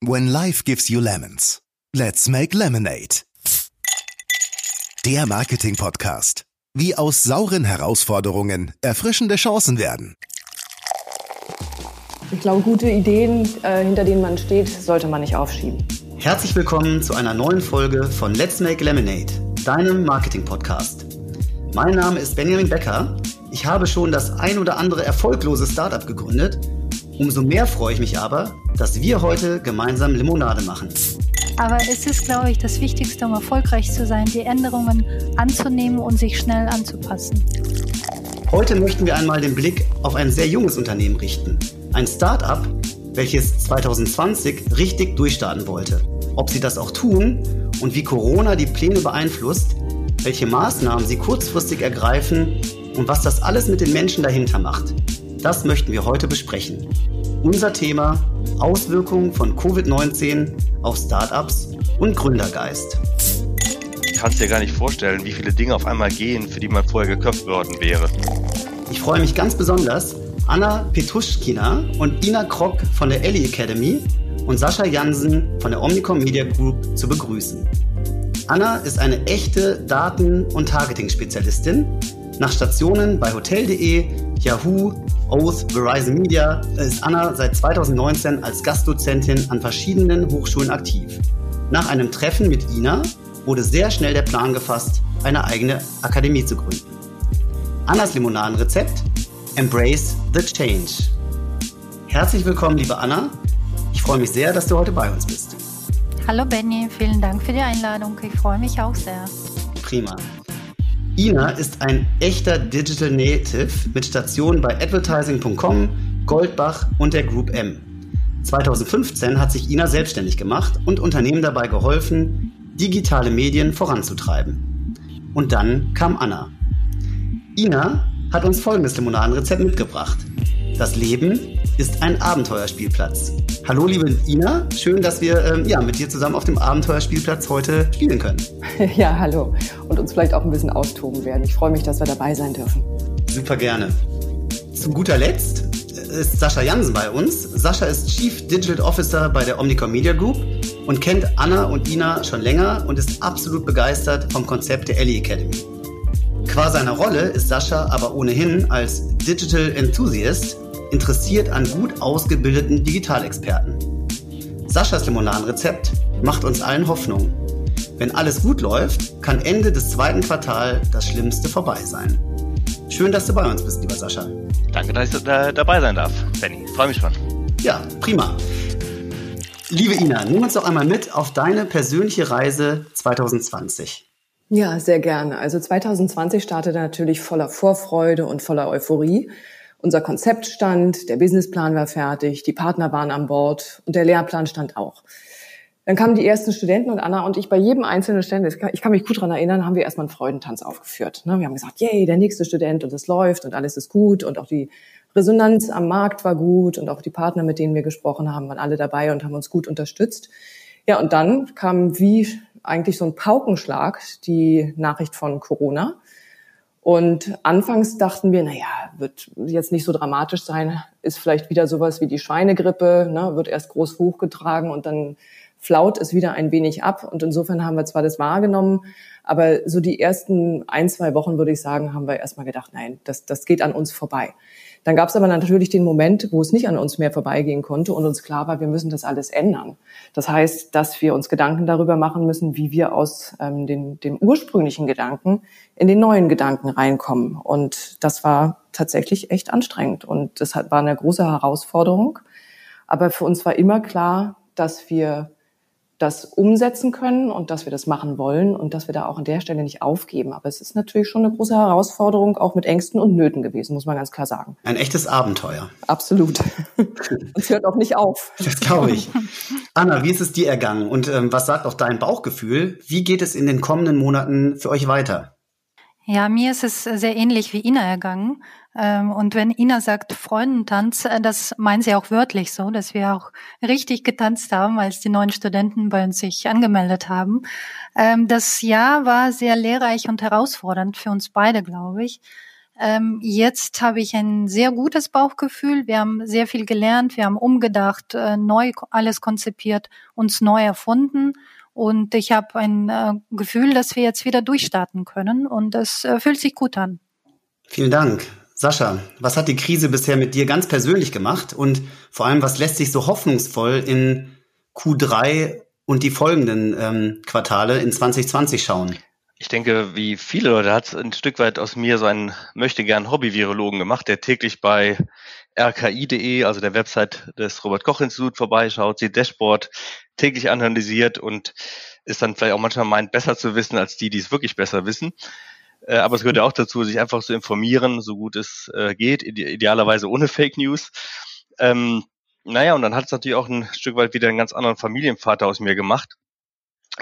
When life gives you lemons, let's make lemonade. Der Marketing-Podcast. Wie aus sauren Herausforderungen erfrischende Chancen werden. Ich glaube, gute Ideen, äh, hinter denen man steht, sollte man nicht aufschieben. Herzlich willkommen zu einer neuen Folge von Let's Make Lemonade, deinem Marketing-Podcast. Mein Name ist Benjamin Becker. Ich habe schon das ein oder andere erfolglose Startup gegründet. Umso mehr freue ich mich aber, dass wir heute gemeinsam Limonade machen. Aber es ist, glaube ich, das Wichtigste, um erfolgreich zu sein, die Änderungen anzunehmen und sich schnell anzupassen. Heute möchten wir einmal den Blick auf ein sehr junges Unternehmen richten. Ein Start-up, welches 2020 richtig durchstarten wollte. Ob sie das auch tun und wie Corona die Pläne beeinflusst, welche Maßnahmen sie kurzfristig ergreifen und was das alles mit den Menschen dahinter macht. Das möchten wir heute besprechen. Unser Thema Auswirkungen von Covid-19 auf Startups und Gründergeist. Du kannst dir gar nicht vorstellen, wie viele Dinge auf einmal gehen, für die man vorher geköpft worden wäre. Ich freue mich ganz besonders, Anna Petuschkina und Ina Krock von der Ellie Academy und Sascha Jansen von der Omnicom Media Group zu begrüßen. Anna ist eine echte Daten- und Targeting-Spezialistin. Nach Stationen bei Hotel.de, Yahoo, Oath, Verizon Media ist Anna seit 2019 als Gastdozentin an verschiedenen Hochschulen aktiv. Nach einem Treffen mit Ina wurde sehr schnell der Plan gefasst, eine eigene Akademie zu gründen. Annas Limonadenrezept Embrace the Change. Herzlich willkommen, liebe Anna. Ich freue mich sehr, dass du heute bei uns bist. Hallo Benny, vielen Dank für die Einladung. Ich freue mich auch sehr. Prima. Ina ist ein echter Digital Native mit Stationen bei advertising.com, Goldbach und der Group M. 2015 hat sich Ina selbstständig gemacht und Unternehmen dabei geholfen, digitale Medien voranzutreiben. Und dann kam Anna. Ina hat uns folgendes Limonadenrezept mitgebracht. Das Leben ist ein Abenteuerspielplatz. Hallo liebe Ina, schön, dass wir ähm, ja, mit dir zusammen auf dem Abenteuerspielplatz heute spielen können. Ja, hallo. Und uns vielleicht auch ein bisschen austoben werden. Ich freue mich, dass wir dabei sein dürfen. Super gerne. Zu guter Letzt ist Sascha Jansen bei uns. Sascha ist Chief Digital Officer bei der Omnicom Media Group und kennt Anna und Ina schon länger und ist absolut begeistert vom Konzept der Ellie Academy. Qua seiner Rolle ist Sascha aber ohnehin als Digital Enthusiast interessiert an gut ausgebildeten Digitalexperten. Saschas Limonadenrezept macht uns allen Hoffnung. Wenn alles gut läuft, kann Ende des zweiten Quartals das Schlimmste vorbei sein. Schön, dass du bei uns bist, lieber Sascha. Danke, dass ich da dabei sein darf, Benny. Freue mich schon. Ja, prima. Liebe Ina, nimm uns doch einmal mit auf deine persönliche Reise 2020. Ja, sehr gerne. Also 2020 startete natürlich voller Vorfreude und voller Euphorie. Unser Konzept stand, der Businessplan war fertig, die Partner waren an Bord und der Lehrplan stand auch. Dann kamen die ersten Studenten und Anna und ich bei jedem einzelnen Studenten, ich kann mich gut daran erinnern, haben wir erstmal einen Freudentanz aufgeführt. Ne? Wir haben gesagt, yay, der nächste Student und es läuft und alles ist gut und auch die Resonanz am Markt war gut und auch die Partner, mit denen wir gesprochen haben, waren alle dabei und haben uns gut unterstützt. Ja, und dann kam wie eigentlich so ein Paukenschlag die Nachricht von Corona. Und anfangs dachten wir, na ja, wird jetzt nicht so dramatisch sein, ist vielleicht wieder sowas wie die Schweinegrippe, ne, wird erst groß hochgetragen und dann flaut es wieder ein wenig ab. Und insofern haben wir zwar das wahrgenommen, aber so die ersten ein, zwei Wochen, würde ich sagen, haben wir erstmal gedacht, nein, das, das geht an uns vorbei. Dann gab es aber natürlich den Moment, wo es nicht an uns mehr vorbeigehen konnte und uns klar war, wir müssen das alles ändern. Das heißt, dass wir uns Gedanken darüber machen müssen, wie wir aus ähm, den, dem ursprünglichen Gedanken in den neuen Gedanken reinkommen. Und das war tatsächlich echt anstrengend und das war eine große Herausforderung. Aber für uns war immer klar, dass wir das umsetzen können und dass wir das machen wollen und dass wir da auch an der Stelle nicht aufgeben. Aber es ist natürlich schon eine große Herausforderung, auch mit Ängsten und Nöten gewesen, muss man ganz klar sagen. Ein echtes Abenteuer. Absolut. und es hört auch nicht auf. Das glaube ich. Anna, wie ist es dir ergangen und ähm, was sagt auch dein Bauchgefühl? Wie geht es in den kommenden Monaten für euch weiter? Ja, mir ist es sehr ähnlich wie Ina ergangen. Ähm, und wenn Ina sagt Freundentanz, äh, das meint sie auch wörtlich so, dass wir auch richtig getanzt haben, als die neuen Studenten bei uns sich angemeldet haben. Ähm, das Jahr war sehr lehrreich und herausfordernd für uns beide, glaube ich. Ähm, jetzt habe ich ein sehr gutes Bauchgefühl. Wir haben sehr viel gelernt, wir haben umgedacht, äh, neu alles konzipiert, uns neu erfunden. Und ich habe ein äh, Gefühl, dass wir jetzt wieder durchstarten können. Und es äh, fühlt sich gut an. Vielen Dank. Sascha, was hat die Krise bisher mit dir ganz persönlich gemacht? Und vor allem, was lässt sich so hoffnungsvoll in Q3 und die folgenden ähm, Quartale in 2020 schauen? Ich denke, wie viele Leute hat ein Stück weit aus mir so einen möchte gern Hobby-Virologen gemacht, der täglich bei rki.de, also der Website des Robert-Koch-Institut vorbeischaut, sie Dashboard täglich analysiert und ist dann vielleicht auch manchmal meint, besser zu wissen als die, die es wirklich besser wissen. Äh, aber es gehört ja auch dazu, sich einfach zu informieren, so gut es äh, geht, idealerweise ohne Fake News. Ähm, naja, und dann hat es natürlich auch ein Stück weit wieder einen ganz anderen Familienvater aus mir gemacht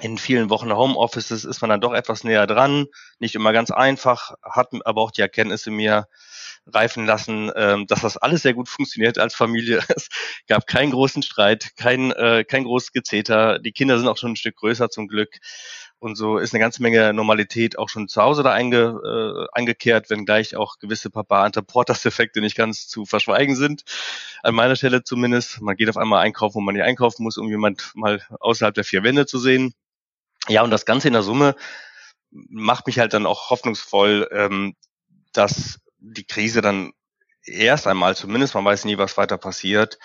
in vielen Wochen Homeoffices ist man dann doch etwas näher dran, nicht immer ganz einfach, hat aber auch die Erkenntnisse mir reifen lassen, ähm, dass das alles sehr gut funktioniert als Familie. Es gab keinen großen Streit, kein, äh, kein großes Gezeter. Die Kinder sind auch schon ein Stück größer zum Glück. Und so ist eine ganze Menge Normalität auch schon zu Hause da einge, äh, eingekehrt, wenngleich auch gewisse Papa-Anteportas-Effekte nicht ganz zu verschweigen sind. An meiner Stelle zumindest. Man geht auf einmal einkaufen, wo man nicht einkaufen muss, um jemand mal außerhalb der vier Wände zu sehen. Ja, und das Ganze in der Summe macht mich halt dann auch hoffnungsvoll, ähm, dass die Krise dann erst einmal, zumindest man weiß nie, was weiter passiert,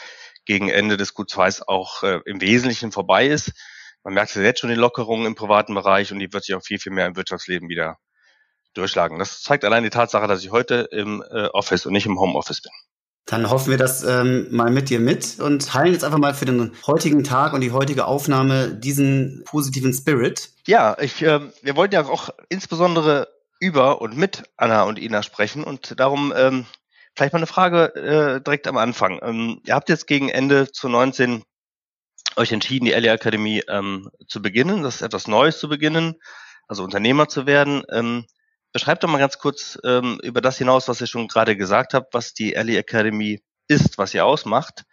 gegen Ende des Q2 auch äh, im Wesentlichen vorbei ist. Man merkt jetzt schon die Lockerungen im privaten Bereich und die wird sich auch viel, viel mehr im Wirtschaftsleben wieder durchschlagen. Das zeigt allein die Tatsache, dass ich heute im äh, Office und nicht im Homeoffice bin. Dann hoffen wir das ähm, mal mit dir mit und heilen jetzt einfach mal für den heutigen Tag und die heutige Aufnahme diesen positiven Spirit. Ja, ich, äh, wir wollten ja auch insbesondere über und mit Anna und Ina sprechen und darum ähm, vielleicht mal eine Frage äh, direkt am Anfang. Ähm, ihr habt jetzt gegen Ende zu 19 euch entschieden, die Ellie Akademie ähm, zu beginnen, das ist etwas Neues zu beginnen, also Unternehmer zu werden. Ähm, Beschreibt doch mal ganz kurz ähm, über das hinaus, was ihr schon gerade gesagt habt, was die Ellie Academy ist, was ihr ausmacht,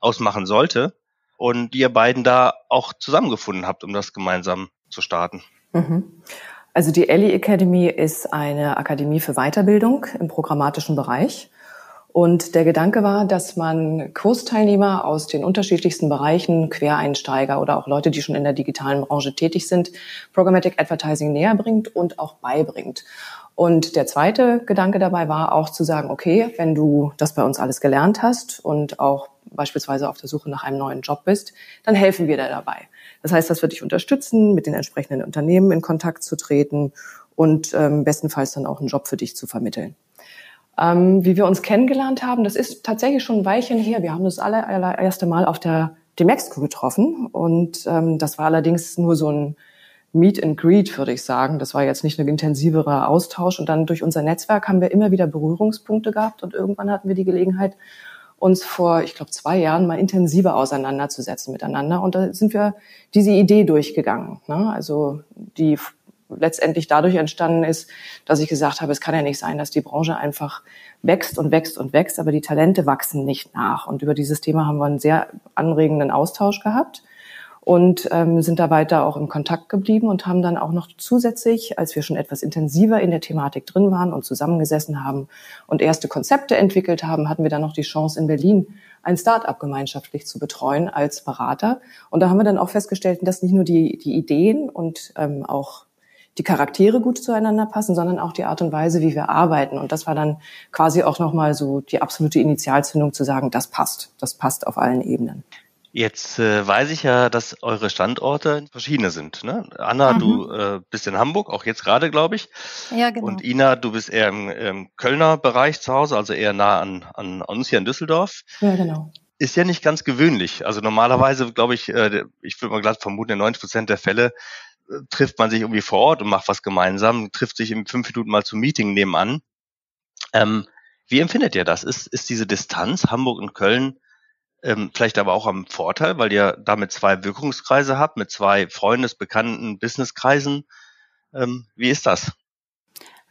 ausmachen sollte und die ihr beiden da auch zusammengefunden habt, um das gemeinsam zu starten. Mhm. Also die Ellie Academy ist eine Akademie für Weiterbildung im programmatischen Bereich. Und der Gedanke war, dass man Kursteilnehmer aus den unterschiedlichsten Bereichen, Quereinsteiger oder auch Leute, die schon in der digitalen Branche tätig sind, Programmatic Advertising näher bringt und auch beibringt. Und der zweite Gedanke dabei war auch zu sagen, okay, wenn du das bei uns alles gelernt hast und auch beispielsweise auf der Suche nach einem neuen Job bist, dann helfen wir dir dabei. Das heißt, das wird dich unterstützen, mit den entsprechenden Unternehmen in Kontakt zu treten und ähm, bestenfalls dann auch einen Job für dich zu vermitteln. Ähm, wie wir uns kennengelernt haben, das ist tatsächlich schon ein Weilchen her. Wir haben das allererste Mal auf der Demexco getroffen und ähm, das war allerdings nur so ein Meet and Greet, würde ich sagen. Das war jetzt nicht ein intensiverer Austausch und dann durch unser Netzwerk haben wir immer wieder Berührungspunkte gehabt und irgendwann hatten wir die Gelegenheit, uns vor, ich glaube, zwei Jahren mal intensiver auseinanderzusetzen miteinander. Und da sind wir diese Idee durchgegangen. Ne? Also die letztendlich dadurch entstanden ist, dass ich gesagt habe, es kann ja nicht sein, dass die Branche einfach wächst und wächst und wächst, aber die Talente wachsen nicht nach. Und über dieses Thema haben wir einen sehr anregenden Austausch gehabt und ähm, sind da weiter auch im Kontakt geblieben und haben dann auch noch zusätzlich, als wir schon etwas intensiver in der Thematik drin waren und zusammengesessen haben und erste Konzepte entwickelt haben, hatten wir dann noch die Chance in Berlin ein Start-up gemeinschaftlich zu betreuen als Berater. Und da haben wir dann auch festgestellt, dass nicht nur die, die Ideen und ähm, auch die Charaktere gut zueinander passen, sondern auch die Art und Weise, wie wir arbeiten. Und das war dann quasi auch nochmal so die absolute Initialzündung zu sagen, das passt. Das passt auf allen Ebenen. Jetzt äh, weiß ich ja, dass eure Standorte verschiedene sind. Ne? Anna, mhm. du äh, bist in Hamburg, auch jetzt gerade, glaube ich. Ja, genau. Und Ina, du bist eher im, im Kölner Bereich zu Hause, also eher nah an, an uns hier in Düsseldorf. Ja, genau. Ist ja nicht ganz gewöhnlich. Also normalerweise, glaube ich, äh, ich würde mal glatt vermuten, in 90 Prozent der Fälle trifft man sich irgendwie vor Ort und macht was gemeinsam, trifft sich in fünf Minuten mal zum Meeting nebenan. Ähm, wie empfindet ihr das? Ist, ist diese Distanz Hamburg und Köln ähm, vielleicht aber auch am Vorteil, weil ihr damit zwei Wirkungskreise habt, mit zwei Freundes-, Bekannten-, Businesskreisen? Ähm, wie ist das?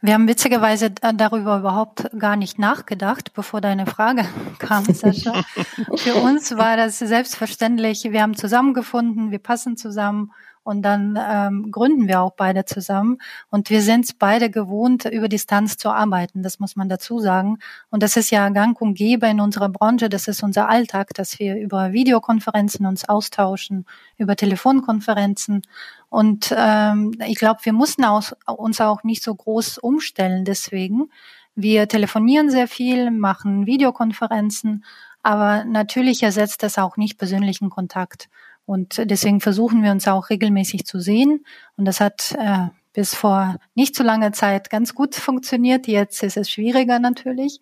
Wir haben witzigerweise darüber überhaupt gar nicht nachgedacht, bevor deine Frage kam, Sascha. Für uns war das selbstverständlich. Wir haben zusammengefunden, wir passen zusammen und dann ähm, gründen wir auch beide zusammen. Und wir sind beide gewohnt, über Distanz zu arbeiten. Das muss man dazu sagen. Und das ist ja gang und gäbe in unserer Branche. Das ist unser Alltag, dass wir über Videokonferenzen uns austauschen, über Telefonkonferenzen. Und ähm, ich glaube, wir mussten aus, uns auch nicht so groß umstellen deswegen. Wir telefonieren sehr viel, machen Videokonferenzen, aber natürlich ersetzt das auch nicht persönlichen Kontakt. Und deswegen versuchen wir uns auch regelmäßig zu sehen. Und das hat äh, bis vor nicht so langer Zeit ganz gut funktioniert. Jetzt ist es schwieriger natürlich,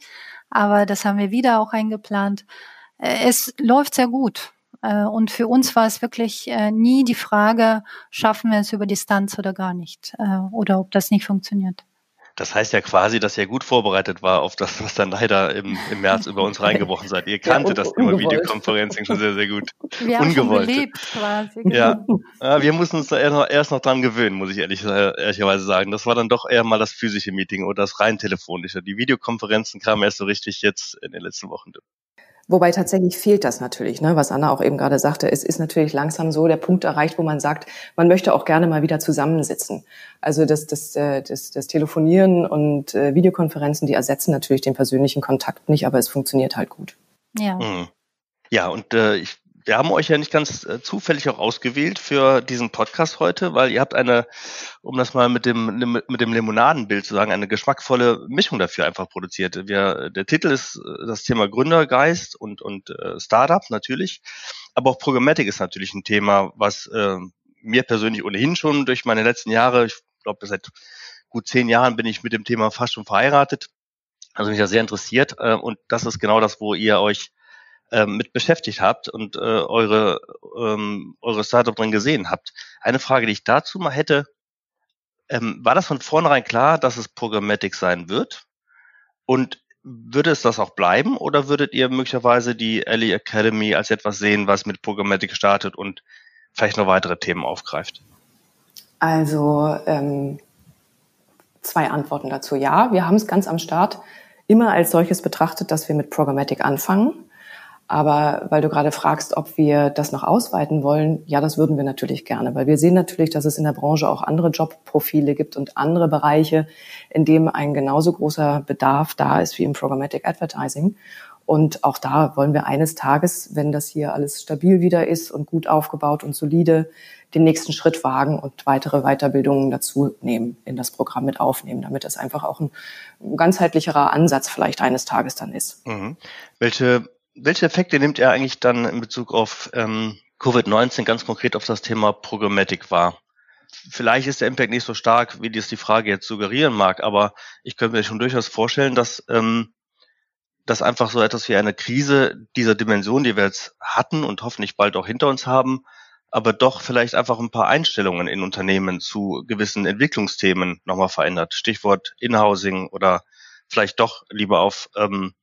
aber das haben wir wieder auch eingeplant. Äh, es läuft sehr gut. Äh, und für uns war es wirklich äh, nie die Frage, schaffen wir es über Distanz oder gar nicht, oder ob das nicht funktioniert. Das heißt ja quasi, dass ihr gut vorbereitet war auf das, was dann leider im, im März über uns reingebrochen seid. Ihr kanntet ja, das Thema Videoconferencing schon sehr, sehr gut. Wir haben Ungewollt. schon gelebt quasi. Ja. ja, wir mussten uns da erst noch, erst noch dran gewöhnen, muss ich ehrlich, ehrlicherweise sagen. Das war dann doch eher mal das physische Meeting oder das rein telefonische. Die Videokonferenzen kamen erst so richtig jetzt in den letzten Wochen. Wobei tatsächlich fehlt das natürlich, ne? was Anna auch eben gerade sagte. Es ist natürlich langsam so der Punkt erreicht, wo man sagt, man möchte auch gerne mal wieder zusammensitzen. Also das, das, äh, das, das Telefonieren und äh, Videokonferenzen, die ersetzen natürlich den persönlichen Kontakt nicht, aber es funktioniert halt gut. Ja. Mhm. Ja, und äh, ich wir haben euch ja nicht ganz äh, zufällig auch ausgewählt für diesen Podcast heute, weil ihr habt eine, um das mal mit dem mit dem Limonadenbild zu sagen, eine geschmackvolle Mischung dafür einfach produziert. Wir, der Titel ist äh, das Thema Gründergeist und und äh, Startup natürlich, aber auch Programmatic ist natürlich ein Thema, was äh, mir persönlich ohnehin schon durch meine letzten Jahre, ich glaube seit gut zehn Jahren bin ich mit dem Thema fast schon verheiratet, also mich da sehr interessiert äh, und das ist genau das, wo ihr euch mit beschäftigt habt und äh, eure, ähm, eure Startup drin gesehen habt. Eine Frage, die ich dazu mal hätte, ähm, war das von vornherein klar, dass es Programmatic sein wird? Und würde es das auch bleiben oder würdet ihr möglicherweise die Ellie Academy als etwas sehen, was mit Programmatic startet und vielleicht noch weitere Themen aufgreift? Also ähm, zwei Antworten dazu. Ja, wir haben es ganz am Start immer als solches betrachtet, dass wir mit Programmatic anfangen. Aber weil du gerade fragst, ob wir das noch ausweiten wollen, ja, das würden wir natürlich gerne, weil wir sehen natürlich, dass es in der Branche auch andere Jobprofile gibt und andere Bereiche, in dem ein genauso großer Bedarf da ist wie im Programmatic Advertising. Und auch da wollen wir eines Tages, wenn das hier alles stabil wieder ist und gut aufgebaut und solide, den nächsten Schritt wagen und weitere Weiterbildungen dazu nehmen, in das Programm mit aufnehmen, damit es einfach auch ein ganzheitlicherer Ansatz vielleicht eines Tages dann ist. Mhm. Welche welche Effekte nimmt er eigentlich dann in Bezug auf ähm, Covid-19 ganz konkret auf das Thema Programmatic wahr? Vielleicht ist der Impact nicht so stark, wie das die Frage jetzt suggerieren mag, aber ich könnte mir schon durchaus vorstellen, dass, ähm, dass einfach so etwas wie eine Krise dieser Dimension, die wir jetzt hatten und hoffentlich bald auch hinter uns haben, aber doch vielleicht einfach ein paar Einstellungen in Unternehmen zu gewissen Entwicklungsthemen nochmal verändert. Stichwort Inhousing oder vielleicht doch lieber auf ähm,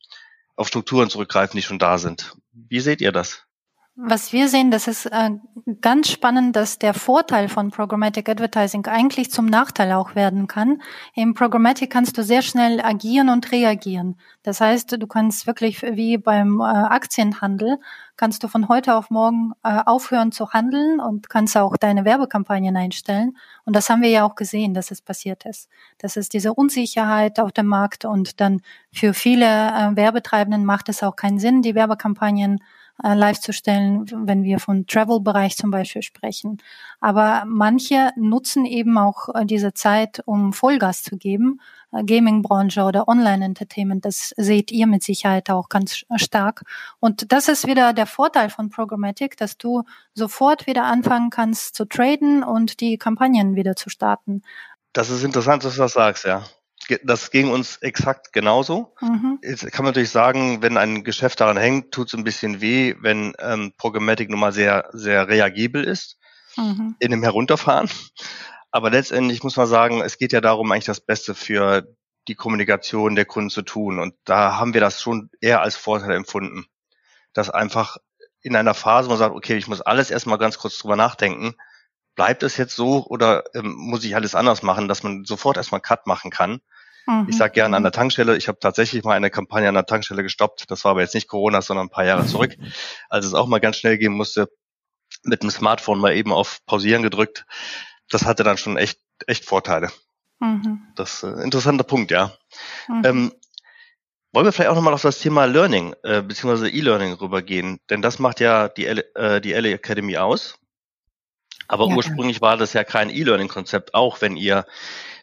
auf Strukturen zurückgreifen, die schon da sind. Wie seht ihr das? Was wir sehen, das ist äh, ganz spannend, dass der Vorteil von Programmatic Advertising eigentlich zum Nachteil auch werden kann. Im Programmatic kannst du sehr schnell agieren und reagieren. Das heißt, du kannst wirklich wie beim äh, Aktienhandel, kannst du von heute auf morgen äh, aufhören zu handeln und kannst auch deine Werbekampagnen einstellen. Und das haben wir ja auch gesehen, dass es passiert ist. Das ist diese Unsicherheit auf dem Markt und dann für viele äh, Werbetreibenden macht es auch keinen Sinn, die Werbekampagnen äh, live zu stellen, wenn wir von Travel-Bereich zum Beispiel sprechen. Aber manche nutzen eben auch äh, diese Zeit, um Vollgas zu geben. Äh, Gaming-Branche oder Online-Entertainment, das seht ihr mit Sicherheit auch ganz stark. Und das ist wieder der Vorteil von Programmatic, dass du sofort wieder anfangen kannst zu traden und die Kampagnen wieder zu starten. Das ist interessant, dass du das sagst, ja das ging uns exakt genauso. Mhm. Jetzt kann man natürlich sagen, wenn ein Geschäft daran hängt, tut es ein bisschen weh, wenn ähm, Programmatic nun mal sehr, sehr reagibel ist mhm. in dem Herunterfahren. Aber letztendlich muss man sagen, es geht ja darum, eigentlich das Beste für die Kommunikation der Kunden zu tun. Und da haben wir das schon eher als Vorteil empfunden, dass einfach in einer Phase, wo man sagt, okay, ich muss alles erstmal ganz kurz drüber nachdenken, bleibt es jetzt so oder ähm, muss ich alles anders machen, dass man sofort erstmal Cut machen kann Mhm. Ich sage gerne an der Tankstelle, ich habe tatsächlich mal eine Kampagne an der Tankstelle gestoppt. Das war aber jetzt nicht Corona, sondern ein paar Jahre zurück, als es auch mal ganz schnell gehen musste. mit dem Smartphone mal eben auf Pausieren gedrückt. Das hatte dann schon echt, echt Vorteile. Mhm. Das ist äh, ein interessanter Punkt, ja. Mhm. Ähm, wollen wir vielleicht auch nochmal auf das Thema Learning äh, bzw. E-Learning rübergehen? Denn das macht ja die, L äh, die LA Academy aus. Aber ja. ursprünglich war das ja kein E-Learning-Konzept, auch wenn ihr,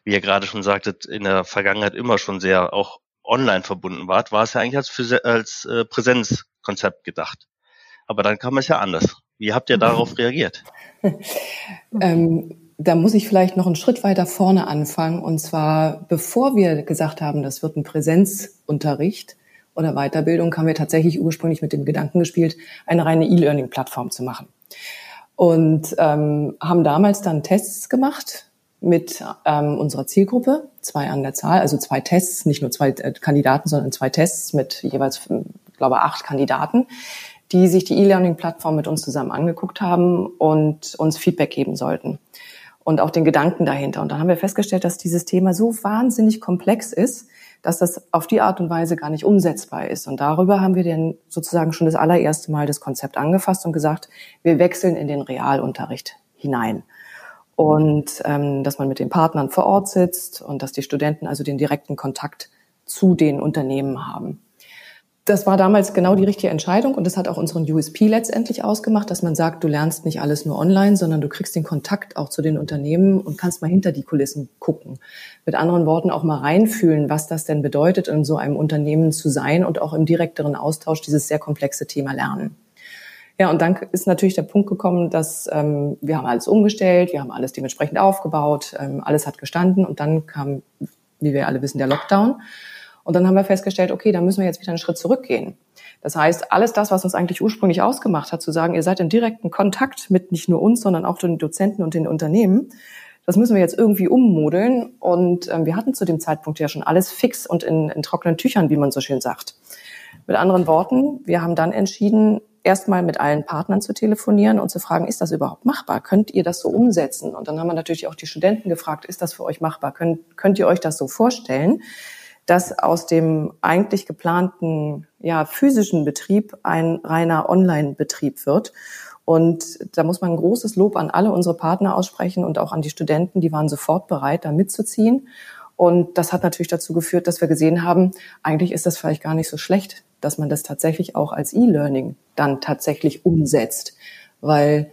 wie ihr gerade schon sagtet, in der Vergangenheit immer schon sehr auch online verbunden wart, war es ja eigentlich als, als äh, Präsenzkonzept gedacht. Aber dann kam es ja anders. Wie habt ihr darauf reagiert? ähm, da muss ich vielleicht noch einen Schritt weiter vorne anfangen. Und zwar, bevor wir gesagt haben, das wird ein Präsenzunterricht oder Weiterbildung, haben wir tatsächlich ursprünglich mit dem Gedanken gespielt, eine reine E-Learning-Plattform zu machen und ähm, haben damals dann Tests gemacht mit ähm, unserer Zielgruppe, zwei an der Zahl, also zwei Tests, nicht nur zwei äh, Kandidaten, sondern zwei Tests mit jeweils, glaube acht Kandidaten, die sich die E-Learning-Plattform mit uns zusammen angeguckt haben und uns Feedback geben sollten und auch den Gedanken dahinter. Und dann haben wir festgestellt, dass dieses Thema so wahnsinnig komplex ist, dass das auf die Art und Weise gar nicht umsetzbar ist. Und darüber haben wir dann sozusagen schon das allererste Mal das Konzept angefasst und gesagt, wir wechseln in den Realunterricht hinein. Und ähm, dass man mit den Partnern vor Ort sitzt und dass die Studenten also den direkten Kontakt zu den Unternehmen haben das war damals genau die richtige Entscheidung und das hat auch unseren USP letztendlich ausgemacht, dass man sagt, du lernst nicht alles nur online, sondern du kriegst den Kontakt auch zu den Unternehmen und kannst mal hinter die Kulissen gucken. Mit anderen Worten auch mal reinfühlen, was das denn bedeutet, in so einem Unternehmen zu sein und auch im direkteren Austausch dieses sehr komplexe Thema lernen. Ja, und dann ist natürlich der Punkt gekommen, dass ähm, wir haben alles umgestellt, wir haben alles dementsprechend aufgebaut, ähm, alles hat gestanden und dann kam, wie wir alle wissen, der Lockdown. Und dann haben wir festgestellt, okay, dann müssen wir jetzt wieder einen Schritt zurückgehen. Das heißt, alles das, was uns eigentlich ursprünglich ausgemacht hat, zu sagen, ihr seid im direkten Kontakt mit nicht nur uns, sondern auch den Dozenten und den Unternehmen, das müssen wir jetzt irgendwie ummodeln. Und ähm, wir hatten zu dem Zeitpunkt ja schon alles fix und in, in trockenen Tüchern, wie man so schön sagt. Mit anderen Worten, wir haben dann entschieden, erstmal mit allen Partnern zu telefonieren und zu fragen, ist das überhaupt machbar? Könnt ihr das so umsetzen? Und dann haben wir natürlich auch die Studenten gefragt, ist das für euch machbar? Könnt, könnt ihr euch das so vorstellen? dass aus dem eigentlich geplanten ja, physischen Betrieb ein reiner Online-Betrieb wird. Und da muss man ein großes Lob an alle unsere Partner aussprechen und auch an die Studenten, die waren sofort bereit, da mitzuziehen. Und das hat natürlich dazu geführt, dass wir gesehen haben, eigentlich ist das vielleicht gar nicht so schlecht, dass man das tatsächlich auch als E-Learning dann tatsächlich umsetzt, weil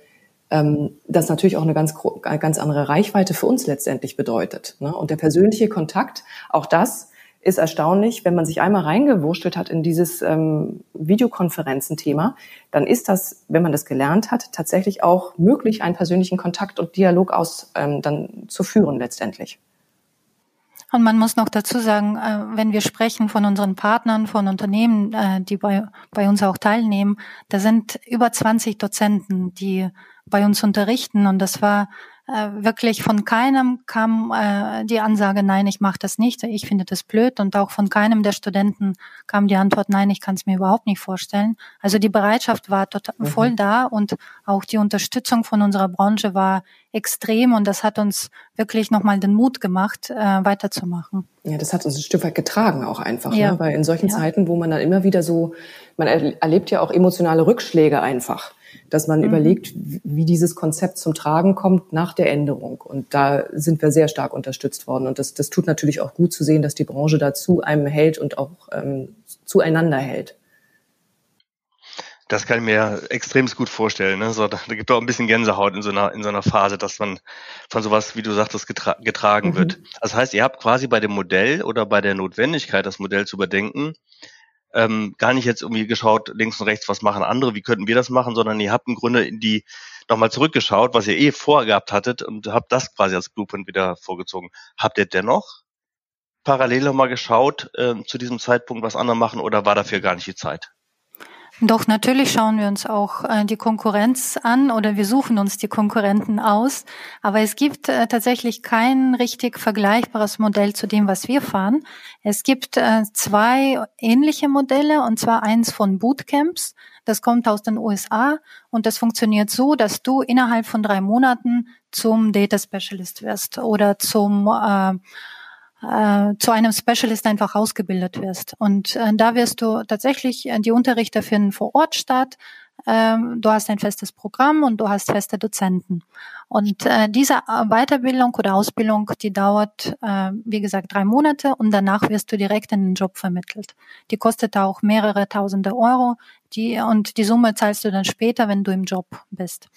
ähm, das natürlich auch eine ganz, ganz andere Reichweite für uns letztendlich bedeutet. Ne? Und der persönliche Kontakt, auch das ist erstaunlich, wenn man sich einmal reingewurschtelt hat in dieses ähm, Videokonferenzen-Thema, dann ist das, wenn man das gelernt hat, tatsächlich auch möglich, einen persönlichen Kontakt und Dialog aus ähm, dann zu führen letztendlich. Und man muss noch dazu sagen, äh, wenn wir sprechen von unseren Partnern, von Unternehmen, äh, die bei, bei uns auch teilnehmen, da sind über 20 Dozenten, die bei uns unterrichten. Und das war äh, wirklich von keinem kam äh, die Ansage, nein, ich mache das nicht, ich finde das blöd. Und auch von keinem der Studenten kam die Antwort, nein, ich kann es mir überhaupt nicht vorstellen. Also die Bereitschaft war total mhm. voll da und auch die Unterstützung von unserer Branche war extrem und das hat uns wirklich nochmal den Mut gemacht, äh, weiterzumachen. Ja, das hat uns ein Stück weit getragen auch einfach, ja. ne? weil in solchen ja. Zeiten, wo man dann immer wieder so, man erlebt ja auch emotionale Rückschläge einfach dass man mhm. überlegt, wie dieses Konzept zum Tragen kommt nach der Änderung. Und da sind wir sehr stark unterstützt worden. Und das, das tut natürlich auch gut zu sehen, dass die Branche da zu einem hält und auch ähm, zueinander hält. Das kann ich mir extrem gut vorstellen. Ne? So, da, da gibt es auch ein bisschen Gänsehaut in so einer in so einer Phase, dass man von sowas, wie du sagtest, getra getragen mhm. wird. Das heißt, ihr habt quasi bei dem Modell oder bei der Notwendigkeit, das Modell zu überdenken, ähm, gar nicht jetzt irgendwie geschaut, links und rechts, was machen andere, wie könnten wir das machen, sondern ihr habt im Grunde in die nochmal zurückgeschaut, was ihr eh vorgehabt hattet und habt das quasi als Blueprint wieder vorgezogen. Habt ihr dennoch parallel nochmal geschaut äh, zu diesem Zeitpunkt, was andere machen oder war dafür gar nicht die Zeit? Doch natürlich schauen wir uns auch äh, die Konkurrenz an oder wir suchen uns die Konkurrenten aus. Aber es gibt äh, tatsächlich kein richtig vergleichbares Modell zu dem, was wir fahren. Es gibt äh, zwei ähnliche Modelle und zwar eins von Bootcamps. Das kommt aus den USA und das funktioniert so, dass du innerhalb von drei Monaten zum Data Specialist wirst oder zum äh, äh, zu einem Specialist einfach ausgebildet wirst. Und äh, da wirst du tatsächlich, äh, die Unterrichte finden vor Ort statt. ähm, du hast ein festes Programm und du hast feste Dozenten. Und äh, diese Weiterbildung oder Ausbildung, die dauert, äh, wie gesagt, drei Monate und danach wirst du direkt in den Job vermittelt. Die kostet auch mehrere tausende Euro die, und die Summe zahlst du dann später, wenn du im Job bist.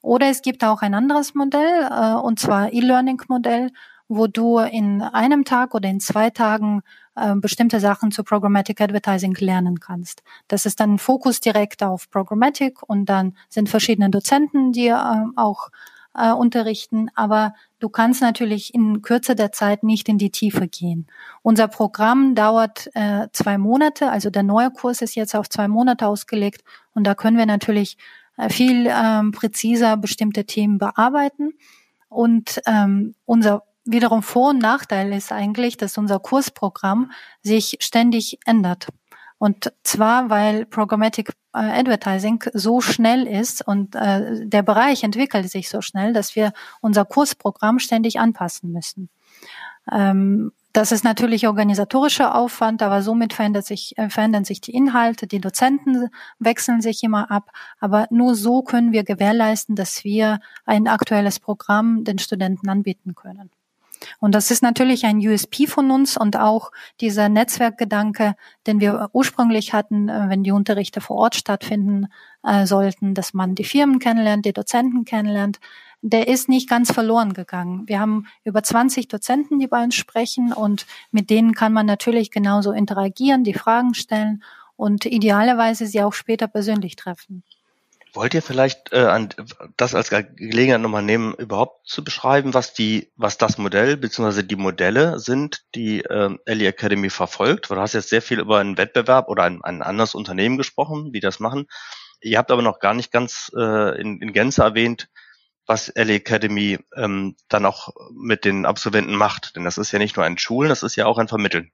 Oder es gibt auch ein anderes Modell, äh, und zwar E-Learning-Modell, wo du in einem Tag oder in zwei Tagen äh, bestimmte Sachen zu Programmatic Advertising lernen kannst. Das ist dann Fokus direkt auf Programmatic und dann sind verschiedene Dozenten, die äh, auch äh, unterrichten, aber du kannst natürlich in Kürze der Zeit nicht in die Tiefe gehen. Unser Programm dauert äh, zwei Monate, also der neue Kurs ist jetzt auf zwei Monate ausgelegt und da können wir natürlich äh, viel ähm, präziser bestimmte Themen bearbeiten. Und ähm, unser wiederum Vor- und Nachteil ist eigentlich, dass unser Kursprogramm sich ständig ändert. Und zwar, weil Programmatic äh, Advertising so schnell ist und äh, der Bereich entwickelt sich so schnell, dass wir unser Kursprogramm ständig anpassen müssen. Ähm, das ist natürlich organisatorischer Aufwand, aber somit verändert sich, äh, verändern sich die Inhalte, die Dozenten wechseln sich immer ab. Aber nur so können wir gewährleisten, dass wir ein aktuelles Programm den Studenten anbieten können. Und das ist natürlich ein USP von uns und auch dieser Netzwerkgedanke, den wir ursprünglich hatten, äh, wenn die Unterrichte vor Ort stattfinden äh, sollten, dass man die Firmen kennenlernt, die Dozenten kennenlernt, der ist nicht ganz verloren gegangen. Wir haben über 20 Dozenten, die bei uns sprechen und mit denen kann man natürlich genauso interagieren, die Fragen stellen und idealerweise sie auch später persönlich treffen. Wollt ihr vielleicht äh, an, das als Gelegenheit nochmal nehmen, überhaupt zu beschreiben, was die, was das Modell bzw. die Modelle sind, die äh, Ellie Academy verfolgt? Weil du hast jetzt sehr viel über einen Wettbewerb oder ein, ein anderes Unternehmen gesprochen, die das machen. Ihr habt aber noch gar nicht ganz äh, in, in Gänze erwähnt, was Ellie Academy ähm, dann auch mit den Absolventen macht. Denn das ist ja nicht nur ein Schulen, das ist ja auch ein Vermitteln.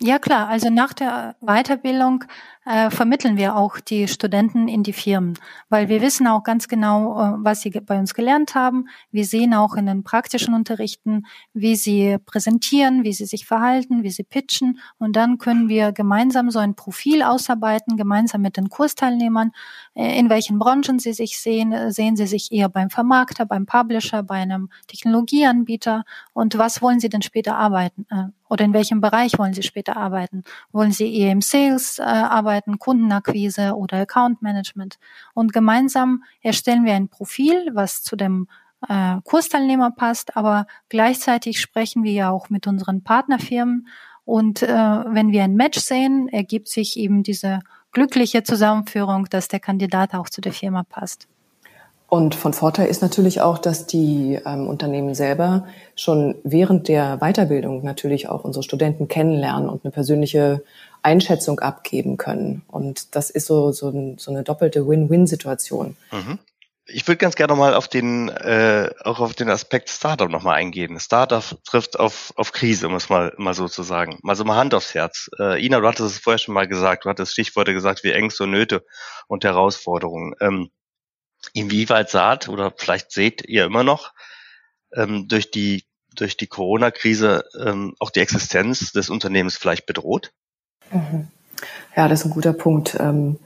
Ja klar, also nach der Weiterbildung äh, vermitteln wir auch die Studenten in die Firmen, weil wir wissen auch ganz genau, äh, was sie bei uns gelernt haben. Wir sehen auch in den praktischen Unterrichten, wie sie präsentieren, wie sie sich verhalten, wie sie pitchen. Und dann können wir gemeinsam so ein Profil ausarbeiten, gemeinsam mit den Kursteilnehmern, in welchen Branchen sie sich sehen. Sehen sie sich eher beim Vermarkter, beim Publisher, bei einem Technologieanbieter und was wollen sie denn später arbeiten? Äh, oder in welchem Bereich wollen Sie später arbeiten? Wollen Sie eher im Sales äh, arbeiten, Kundenakquise oder Account Management? Und gemeinsam erstellen wir ein Profil, was zu dem äh, Kursteilnehmer passt, aber gleichzeitig sprechen wir ja auch mit unseren Partnerfirmen und äh, wenn wir ein Match sehen, ergibt sich eben diese glückliche Zusammenführung, dass der Kandidat auch zu der Firma passt. Und von Vorteil ist natürlich auch, dass die ähm, Unternehmen selber schon während der Weiterbildung natürlich auch unsere Studenten kennenlernen und eine persönliche Einschätzung abgeben können. Und das ist so, so, ein, so eine doppelte Win-Win-Situation. Mhm. Ich würde ganz gerne nochmal auf den, äh, auch auf den Aspekt Startup nochmal eingehen. Startup trifft auf, auf Krise, um es mal, mal so zu sagen. Mal so mal Hand aufs Herz. Äh, Ina, du hattest es vorher schon mal gesagt, du hattest Stichworte gesagt wie Ängste und Nöte und Herausforderungen. Ähm, Inwieweit saht oder vielleicht seht ihr immer noch ähm, durch die durch die Corona-Krise ähm, auch die Existenz des Unternehmens vielleicht bedroht? Mhm. Ja, das ist ein guter Punkt. Ähm,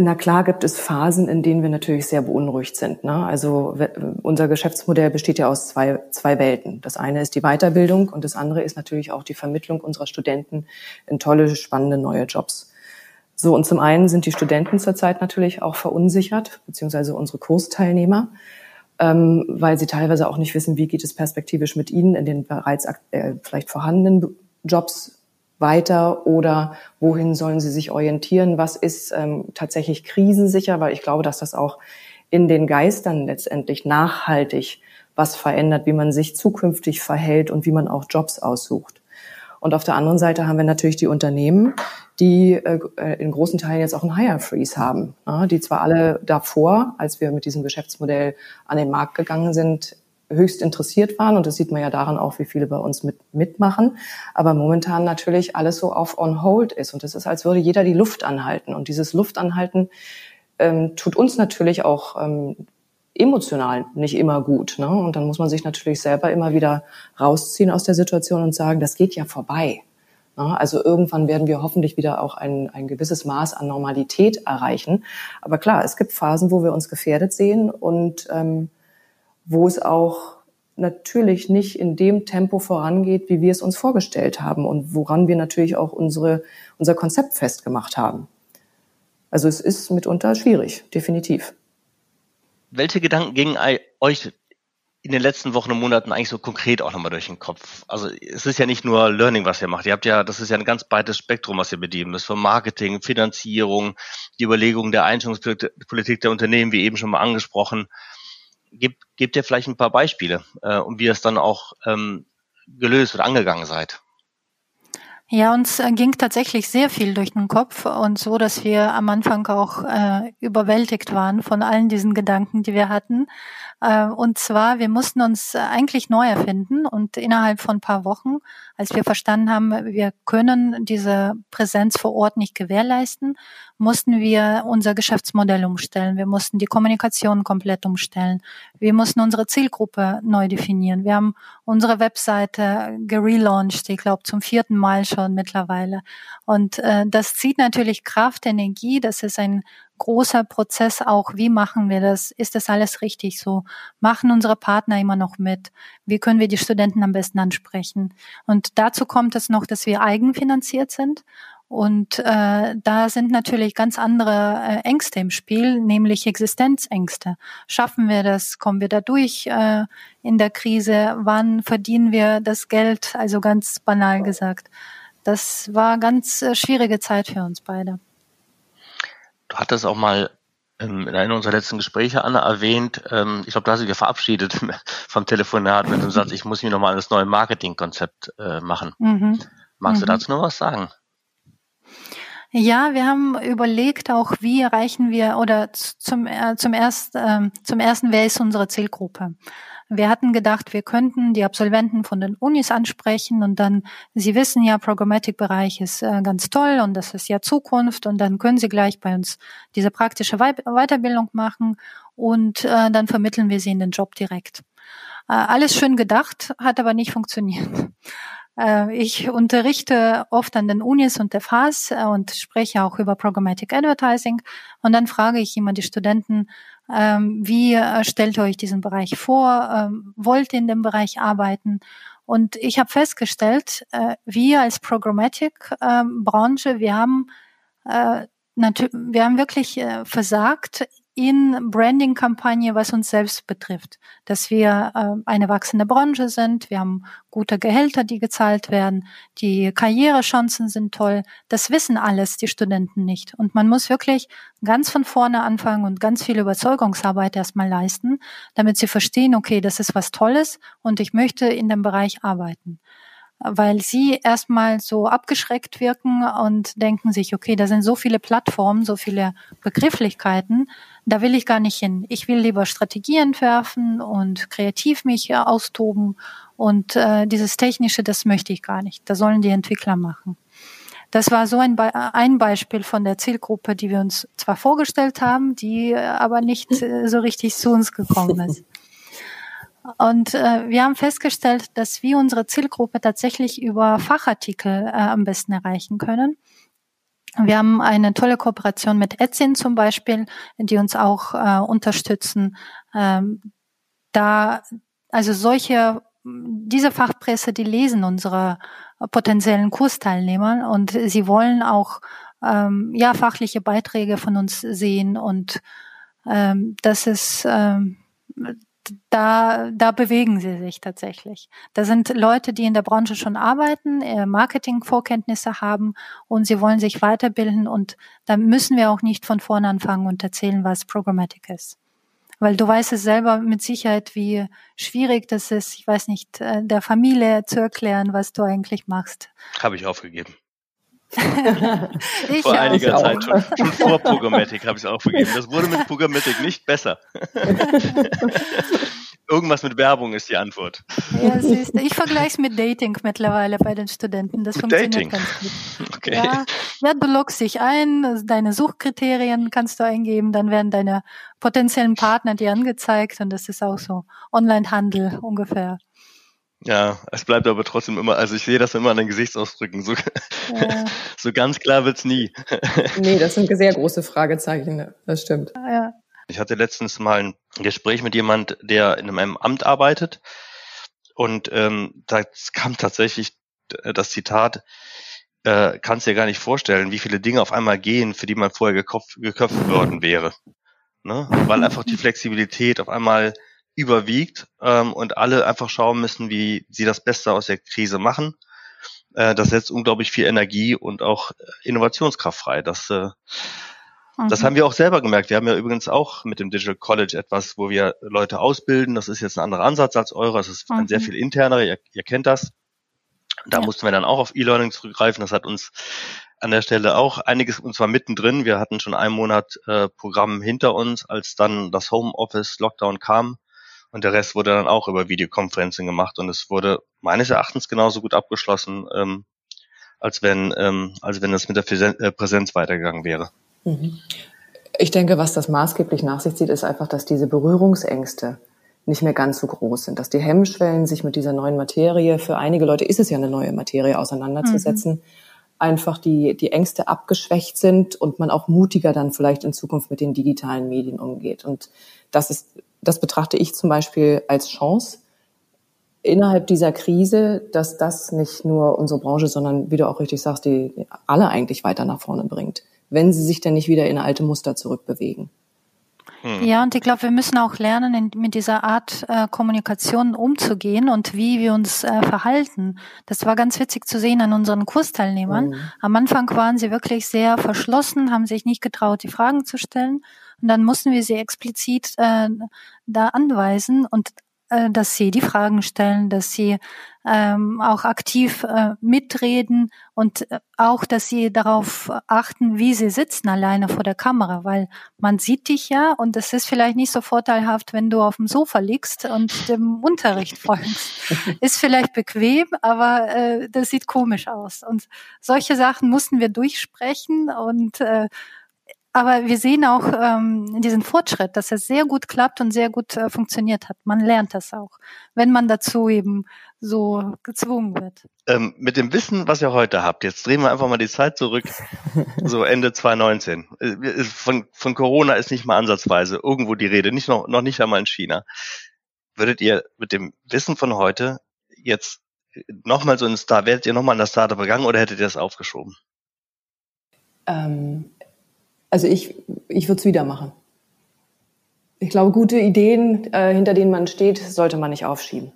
na klar gibt es Phasen, in denen wir natürlich sehr beunruhigt sind. Ne? Also unser Geschäftsmodell besteht ja aus zwei, zwei Welten. Das eine ist die Weiterbildung und das andere ist natürlich auch die Vermittlung unserer Studenten in tolle, spannende neue Jobs. So, und zum einen sind die Studenten zurzeit natürlich auch verunsichert, beziehungsweise unsere Kursteilnehmer, ähm, weil sie teilweise auch nicht wissen, wie geht es perspektivisch mit ihnen in den bereits äh, vielleicht vorhandenen Jobs weiter oder wohin sollen sie sich orientieren, was ist ähm, tatsächlich krisensicher, weil ich glaube, dass das auch in den Geistern letztendlich nachhaltig was verändert, wie man sich zukünftig verhält und wie man auch Jobs aussucht. Und auf der anderen Seite haben wir natürlich die Unternehmen, die äh, in großen Teilen jetzt auch einen Hire Freeze haben, ja, die zwar alle davor, als wir mit diesem Geschäftsmodell an den Markt gegangen sind, höchst interessiert waren und das sieht man ja daran auch, wie viele bei uns mit, mitmachen, aber momentan natürlich alles so auf on hold ist und es ist, als würde jeder die Luft anhalten und dieses Luftanhalten ähm, tut uns natürlich auch ähm, emotional nicht immer gut. Ne? Und dann muss man sich natürlich selber immer wieder rausziehen aus der Situation und sagen, das geht ja vorbei. Also irgendwann werden wir hoffentlich wieder auch ein, ein gewisses Maß an Normalität erreichen. Aber klar, es gibt Phasen, wo wir uns gefährdet sehen und ähm, wo es auch natürlich nicht in dem Tempo vorangeht, wie wir es uns vorgestellt haben und woran wir natürlich auch unsere, unser Konzept festgemacht haben. Also es ist mitunter schwierig, definitiv. Welche Gedanken gingen euch in den letzten Wochen und Monaten eigentlich so konkret auch nochmal durch den Kopf? Also es ist ja nicht nur Learning, was ihr macht. Ihr habt ja, das ist ja ein ganz breites Spektrum, was ihr bedienen müsst. Von Marketing, Finanzierung, die Überlegung der Einstellungspolitik der Unternehmen, wie eben schon mal angesprochen. Gebt, gebt ihr vielleicht ein paar Beispiele äh, und wie ihr es dann auch ähm, gelöst oder angegangen seid? Ja, uns äh, ging tatsächlich sehr viel durch den Kopf und so, dass wir am Anfang auch äh, überwältigt waren von allen diesen Gedanken, die wir hatten. Äh, und zwar, wir mussten uns eigentlich neu erfinden und innerhalb von paar Wochen, als wir verstanden haben, wir können diese Präsenz vor Ort nicht gewährleisten, mussten wir unser Geschäftsmodell umstellen. Wir mussten die Kommunikation komplett umstellen. Wir mussten unsere Zielgruppe neu definieren. Wir haben unsere Webseite gelauncht, ich glaube zum vierten Mal schon mittlerweile. Und äh, das zieht natürlich Kraft, Energie. Das ist ein großer Prozess auch. Wie machen wir das? Ist das alles richtig so? Machen unsere Partner immer noch mit? Wie können wir die Studenten am besten ansprechen? Und dazu kommt es noch, dass wir eigenfinanziert sind und äh, da sind natürlich ganz andere äh, Ängste im Spiel, nämlich Existenzängste. Schaffen wir das? Kommen wir da durch äh, in der Krise? Wann verdienen wir das Geld? Also ganz banal gesagt. Das war ganz äh, schwierige Zeit für uns beide. Du hattest auch mal in einem unserer letzten Gespräche, Anna, erwähnt, ähm, ich glaube, da hast du dich verabschiedet vom Telefonat mit dem Satz, ich muss mir nochmal das neue Marketingkonzept äh, machen. Mhm. Magst mhm. du dazu noch was sagen? Ja, wir haben überlegt auch, wie erreichen wir oder zum, äh, zum, erst, äh, zum ersten, wer ist unsere Zielgruppe? Wir hatten gedacht, wir könnten die Absolventen von den Unis ansprechen und dann, Sie wissen ja, Programmatic-Bereich ist äh, ganz toll und das ist ja Zukunft und dann können Sie gleich bei uns diese praktische Wei Weiterbildung machen und äh, dann vermitteln wir Sie in den Job direkt. Äh, alles schön gedacht, hat aber nicht funktioniert. Äh, ich unterrichte oft an den Unis und FHs äh, und spreche auch über Programmatic Advertising. Und dann frage ich immer die Studenten, ähm, wie äh, stellt ihr euch diesen Bereich vor? Ähm, wollt ihr in dem Bereich arbeiten? Und ich habe festgestellt, wir als Programmatic-Branche, ähm, wir haben wir haben wirklich versagt in Branding-Kampagne, was uns selbst betrifft, dass wir äh, eine wachsende Branche sind, wir haben gute Gehälter, die gezahlt werden, die Karrierechancen sind toll. Das wissen alles die Studenten nicht. Und man muss wirklich ganz von vorne anfangen und ganz viel Überzeugungsarbeit erstmal leisten, damit sie verstehen, okay, das ist was Tolles und ich möchte in dem Bereich arbeiten weil sie erstmal so abgeschreckt wirken und denken sich, okay, da sind so viele Plattformen, so viele Begrifflichkeiten, da will ich gar nicht hin. Ich will lieber Strategie entwerfen und kreativ mich austoben und äh, dieses Technische, das möchte ich gar nicht. Das sollen die Entwickler machen. Das war so ein, Be ein Beispiel von der Zielgruppe, die wir uns zwar vorgestellt haben, die aber nicht äh, so richtig zu uns gekommen ist. Und äh, wir haben festgestellt, dass wir unsere Zielgruppe tatsächlich über Fachartikel äh, am besten erreichen können. Wir haben eine tolle Kooperation mit Etsy zum Beispiel, die uns auch äh, unterstützen. Ähm, da, also solche, diese Fachpresse, die lesen unsere potenziellen Kursteilnehmer und sie wollen auch ähm, ja fachliche Beiträge von uns sehen und ähm, das ist ähm, da, da bewegen sie sich tatsächlich. Da sind Leute, die in der Branche schon arbeiten, äh, Marketing-Vorkenntnisse haben und sie wollen sich weiterbilden und da müssen wir auch nicht von vorne anfangen und erzählen, was Programmatic ist. Weil du weißt es selber mit Sicherheit, wie schwierig das ist, ich weiß nicht, äh, der Familie zu erklären, was du eigentlich machst. Habe ich aufgegeben. vor einiger auch. Zeit, schon, schon vor Programmatic habe ich es aufgegeben. Das wurde mit Programmatic nicht besser. Irgendwas mit Werbung ist die Antwort. Ja, siehst du. Ich vergleiche es mit Dating mittlerweile bei den Studenten. Das funktioniert Dating. ganz gut. Okay. Ja, ja, du loggst dich ein, deine Suchkriterien kannst du eingeben, dann werden deine potenziellen Partner dir angezeigt und das ist auch so Online-Handel ungefähr. Ja, es bleibt aber trotzdem immer, also ich sehe das immer an den Gesichtsausdrücken. So, ja. so ganz klar wird's nie. nee, das sind sehr große Fragezeichen, das stimmt. Ja. Ich hatte letztens mal ein Gespräch mit jemand, der in einem Amt arbeitet. Und ähm, da kam tatsächlich das Zitat, äh, kannst dir gar nicht vorstellen, wie viele Dinge auf einmal gehen, für die man vorher geköpft, geköpft worden wäre. Ne? Weil einfach die Flexibilität auf einmal überwiegt ähm, und alle einfach schauen müssen, wie sie das Beste aus der Krise machen. Äh, das setzt unglaublich viel Energie und auch Innovationskraft frei. Das, äh, mhm. das haben wir auch selber gemerkt. Wir haben ja übrigens auch mit dem Digital College etwas, wo wir Leute ausbilden. Das ist jetzt ein anderer Ansatz als eure. Das ist mhm. ein sehr viel interner. Ihr, ihr kennt das. Da ja. mussten wir dann auch auf E-Learning zurückgreifen. Das hat uns an der Stelle auch einiges, und zwar mittendrin. Wir hatten schon einen Monat äh, Programm hinter uns, als dann das Homeoffice Lockdown kam und der Rest wurde dann auch über Videokonferenzen gemacht und es wurde meines Erachtens genauso gut abgeschlossen, ähm, als wenn ähm, als wenn es mit der äh, Präsenz weitergegangen wäre. Mhm. Ich denke, was das maßgeblich nach sich zieht, ist einfach, dass diese Berührungsängste nicht mehr ganz so groß sind, dass die Hemmschwellen, sich mit dieser neuen Materie, für einige Leute ist es ja eine neue Materie, auseinanderzusetzen, mhm. einfach die, die Ängste abgeschwächt sind und man auch mutiger dann vielleicht in Zukunft mit den digitalen Medien umgeht. Und das ist das betrachte ich zum Beispiel als Chance innerhalb dieser Krise, dass das nicht nur unsere Branche, sondern wie du auch richtig sagst, die alle eigentlich weiter nach vorne bringt, wenn sie sich dann nicht wieder in alte Muster zurückbewegen. Hm. Ja, und ich glaube, wir müssen auch lernen, in, mit dieser Art äh, Kommunikation umzugehen und wie wir uns äh, verhalten. Das war ganz witzig zu sehen an unseren Kursteilnehmern. Mhm. Am Anfang waren sie wirklich sehr verschlossen, haben sich nicht getraut, die Fragen zu stellen. Und dann mussten wir sie explizit äh, da anweisen und äh, dass sie die Fragen stellen, dass sie ähm, auch aktiv äh, mitreden und äh, auch, dass sie darauf achten, wie sie sitzen alleine vor der Kamera, weil man sieht dich ja und es ist vielleicht nicht so vorteilhaft, wenn du auf dem Sofa liegst und dem Unterricht folgst. Ist vielleicht bequem, aber äh, das sieht komisch aus. Und solche Sachen mussten wir durchsprechen und äh, aber wir sehen auch ähm, diesen Fortschritt, dass es sehr gut klappt und sehr gut äh, funktioniert hat. Man lernt das auch, wenn man dazu eben so gezwungen wird. Ähm, mit dem Wissen, was ihr heute habt, jetzt drehen wir einfach mal die Zeit zurück, so Ende 2019. Äh, von, von Corona ist nicht mal ansatzweise irgendwo die Rede, nicht noch, noch nicht einmal in China. Würdet ihr mit dem Wissen von heute jetzt nochmal so ein Star, werdet ihr nochmal in das Startup gegangen oder hättet ihr das aufgeschoben? Ähm, also ich, ich würde es wieder machen. Ich glaube, gute Ideen, äh, hinter denen man steht, sollte man nicht aufschieben.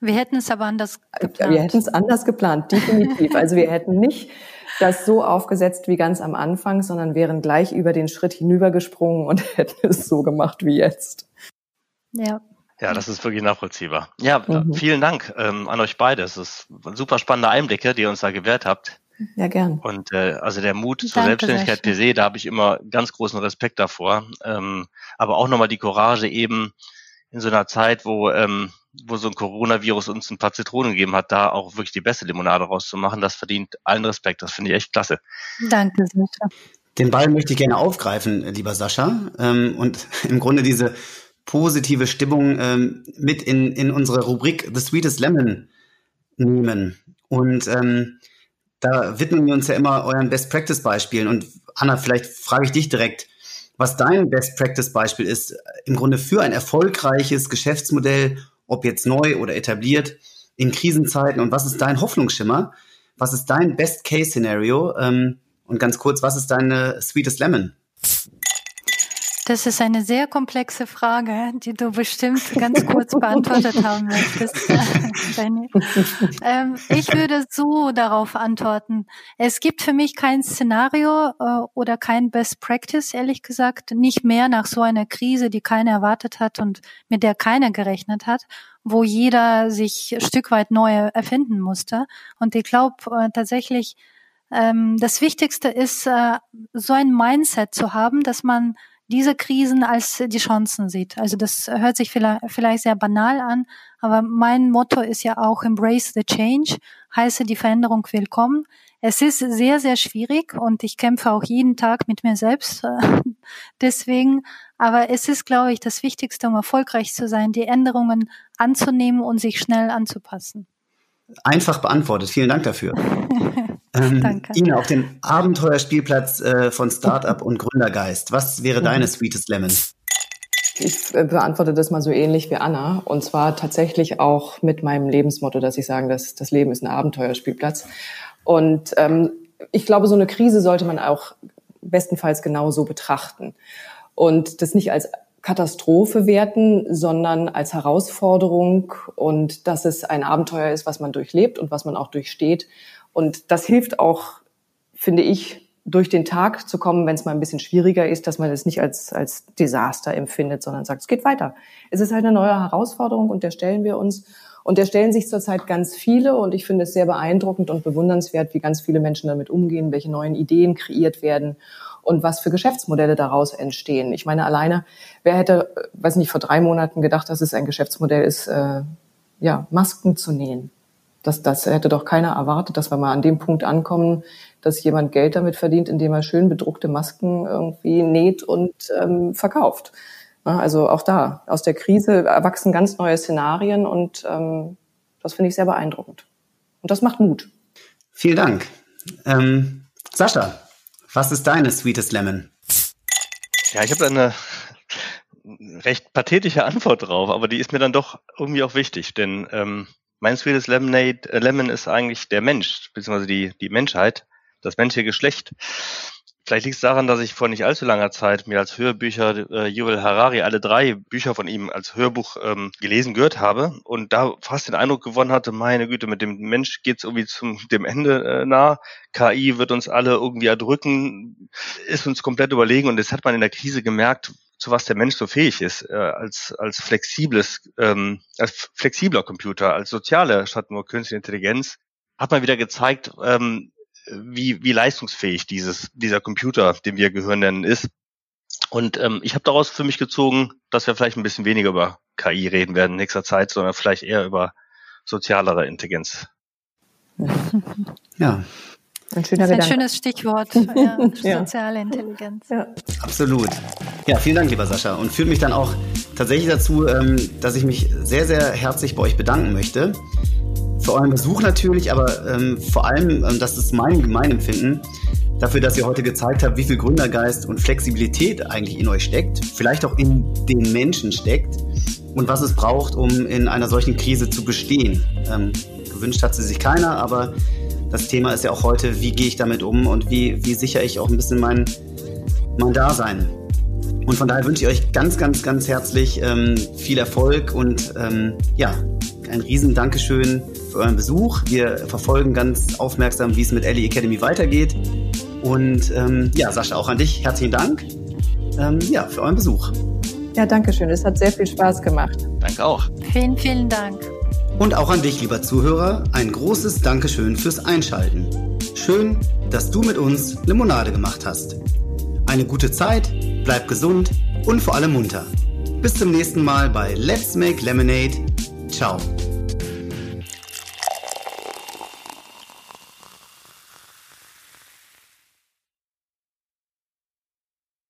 Wir hätten es aber anders geplant. Wir hätten es anders geplant, definitiv. Also wir hätten nicht das so aufgesetzt wie ganz am Anfang, sondern wären gleich über den Schritt hinübergesprungen und hätten es so gemacht wie jetzt. Ja. Ja, das ist wirklich nachvollziehbar. Ja, mhm. vielen Dank ähm, an euch beide. Es ist super spannende Einblicke, die ihr uns da gewährt habt. Ja, gern. Und äh, also der Mut zur Selbstständigkeit per se, da habe ich immer ganz großen Respekt davor. Ähm, aber auch nochmal die Courage eben in so einer Zeit, wo, ähm, wo so ein Coronavirus uns ein paar Zitronen gegeben hat, da auch wirklich die beste Limonade rauszumachen, das verdient allen Respekt. Das finde ich echt klasse. Danke, Sascha. Den Ball möchte ich gerne aufgreifen, lieber Sascha, ähm, und im Grunde diese positive Stimmung ähm, mit in, in unsere Rubrik The Sweetest Lemon nehmen. Und ähm, da widmen wir uns ja immer euren Best Practice Beispielen. Und Anna, vielleicht frage ich dich direkt, was dein Best Practice Beispiel ist, im Grunde für ein erfolgreiches Geschäftsmodell, ob jetzt neu oder etabliert, in Krisenzeiten. Und was ist dein Hoffnungsschimmer? Was ist dein Best Case Szenario? Ähm, und ganz kurz, was ist deine Sweetest Lemon? Das ist eine sehr komplexe Frage, die du bestimmt ganz kurz beantwortet haben möchtest, ähm, ich würde so darauf antworten. Es gibt für mich kein Szenario äh, oder kein Best Practice, ehrlich gesagt, nicht mehr nach so einer Krise, die keiner erwartet hat und mit der keiner gerechnet hat, wo jeder sich ein Stück weit neu erfinden musste. Und ich glaube äh, tatsächlich, ähm, das Wichtigste ist, äh, so ein Mindset zu haben, dass man diese Krisen als die Chancen sieht. Also das hört sich vielleicht sehr banal an, aber mein Motto ist ja auch Embrace the Change, heiße die Veränderung willkommen. Es ist sehr, sehr schwierig und ich kämpfe auch jeden Tag mit mir selbst. Deswegen, aber es ist, glaube ich, das Wichtigste, um erfolgreich zu sein, die Änderungen anzunehmen und sich schnell anzupassen. Einfach beantwortet. Vielen Dank dafür. ähm, Danke. Ina, auf dem Abenteuerspielplatz äh, von Startup und Gründergeist, was wäre mhm. deine Sweetest Lemon? Ich äh, beantworte das mal so ähnlich wie Anna. Und zwar tatsächlich auch mit meinem Lebensmotto, dass ich sage, dass das Leben ist ein Abenteuerspielplatz. Und ähm, ich glaube, so eine Krise sollte man auch bestenfalls genau so betrachten. Und das nicht als Katastrophe werten, sondern als Herausforderung und dass es ein Abenteuer ist, was man durchlebt und was man auch durchsteht. Und das hilft auch, finde ich, durch den Tag zu kommen, wenn es mal ein bisschen schwieriger ist, dass man es nicht als, als Desaster empfindet, sondern sagt, es geht weiter. Es ist halt eine neue Herausforderung und der stellen wir uns. Und der stellen sich zurzeit ganz viele und ich finde es sehr beeindruckend und bewundernswert, wie ganz viele Menschen damit umgehen, welche neuen Ideen kreiert werden und was für Geschäftsmodelle daraus entstehen. Ich meine, alleine, wer hätte, weiß nicht, vor drei Monaten gedacht, dass es ein Geschäftsmodell ist, äh, ja, Masken zu nähen. Das, das hätte doch keiner erwartet, dass wir mal an dem Punkt ankommen, dass jemand Geld damit verdient, indem er schön bedruckte Masken irgendwie näht und ähm, verkauft. Also auch da, aus der Krise erwachsen ganz neue Szenarien und ähm, das finde ich sehr beeindruckend. Und das macht Mut. Vielen Dank. Ähm, Sascha, was ist deine Sweetest Lemon? Ja, ich habe eine recht pathetische Antwort drauf, aber die ist mir dann doch irgendwie auch wichtig, denn ähm, mein Sweetest Lemonade, äh, Lemon ist eigentlich der Mensch, beziehungsweise die, die Menschheit das menschliche Geschlecht. Vielleicht liegt es daran, dass ich vor nicht allzu langer Zeit mir als Hörbücher äh, Yuval Harari alle drei Bücher von ihm als Hörbuch ähm, gelesen gehört habe und da fast den Eindruck gewonnen hatte, meine Güte, mit dem Mensch geht's irgendwie zum dem Ende äh, nah. KI wird uns alle irgendwie erdrücken, ist uns komplett überlegen und das hat man in der Krise gemerkt, zu was der Mensch so fähig ist, äh, als als flexibles, ähm, als flexibler Computer, als soziale statt nur künstliche Intelligenz, hat man wieder gezeigt, ähm, wie, wie leistungsfähig dieses, dieser Computer, dem wir gehören nennen, ist. Und ähm, ich habe daraus für mich gezogen, dass wir vielleicht ein bisschen weniger über KI reden werden in nächster Zeit, sondern vielleicht eher über sozialere Intelligenz. Ja. Ein, schöner das ist ein schönes Stichwort, ja, soziale Intelligenz. Ja. Absolut. Ja, vielen Dank, lieber Sascha. Und führt mich dann auch tatsächlich dazu, ähm, dass ich mich sehr, sehr herzlich bei euch bedanken möchte für euren Besuch natürlich, aber ähm, vor allem, ähm, das ist mein Gemeinempfinden, dafür, dass ihr heute gezeigt habt, wie viel Gründergeist und Flexibilität eigentlich in euch steckt, vielleicht auch in den Menschen steckt und was es braucht, um in einer solchen Krise zu bestehen. Ähm, gewünscht hat sie sich keiner, aber das Thema ist ja auch heute, wie gehe ich damit um und wie, wie sichere ich auch ein bisschen mein, mein Dasein. Und von daher wünsche ich euch ganz, ganz, ganz herzlich ähm, viel Erfolg und ähm, ja, ein riesen Dankeschön für euren Besuch. Wir verfolgen ganz aufmerksam, wie es mit Ellie Academy weitergeht. Und ähm, ja, Sascha, auch an dich herzlichen Dank ähm, ja, für euren Besuch. Ja, danke schön. Es hat sehr viel Spaß gemacht. Danke auch. Vielen, vielen Dank. Und auch an dich, lieber Zuhörer, ein großes Dankeschön fürs Einschalten. Schön, dass du mit uns Limonade gemacht hast. Eine gute Zeit, bleib gesund und vor allem munter. Bis zum nächsten Mal bei Let's Make Lemonade. Ciao.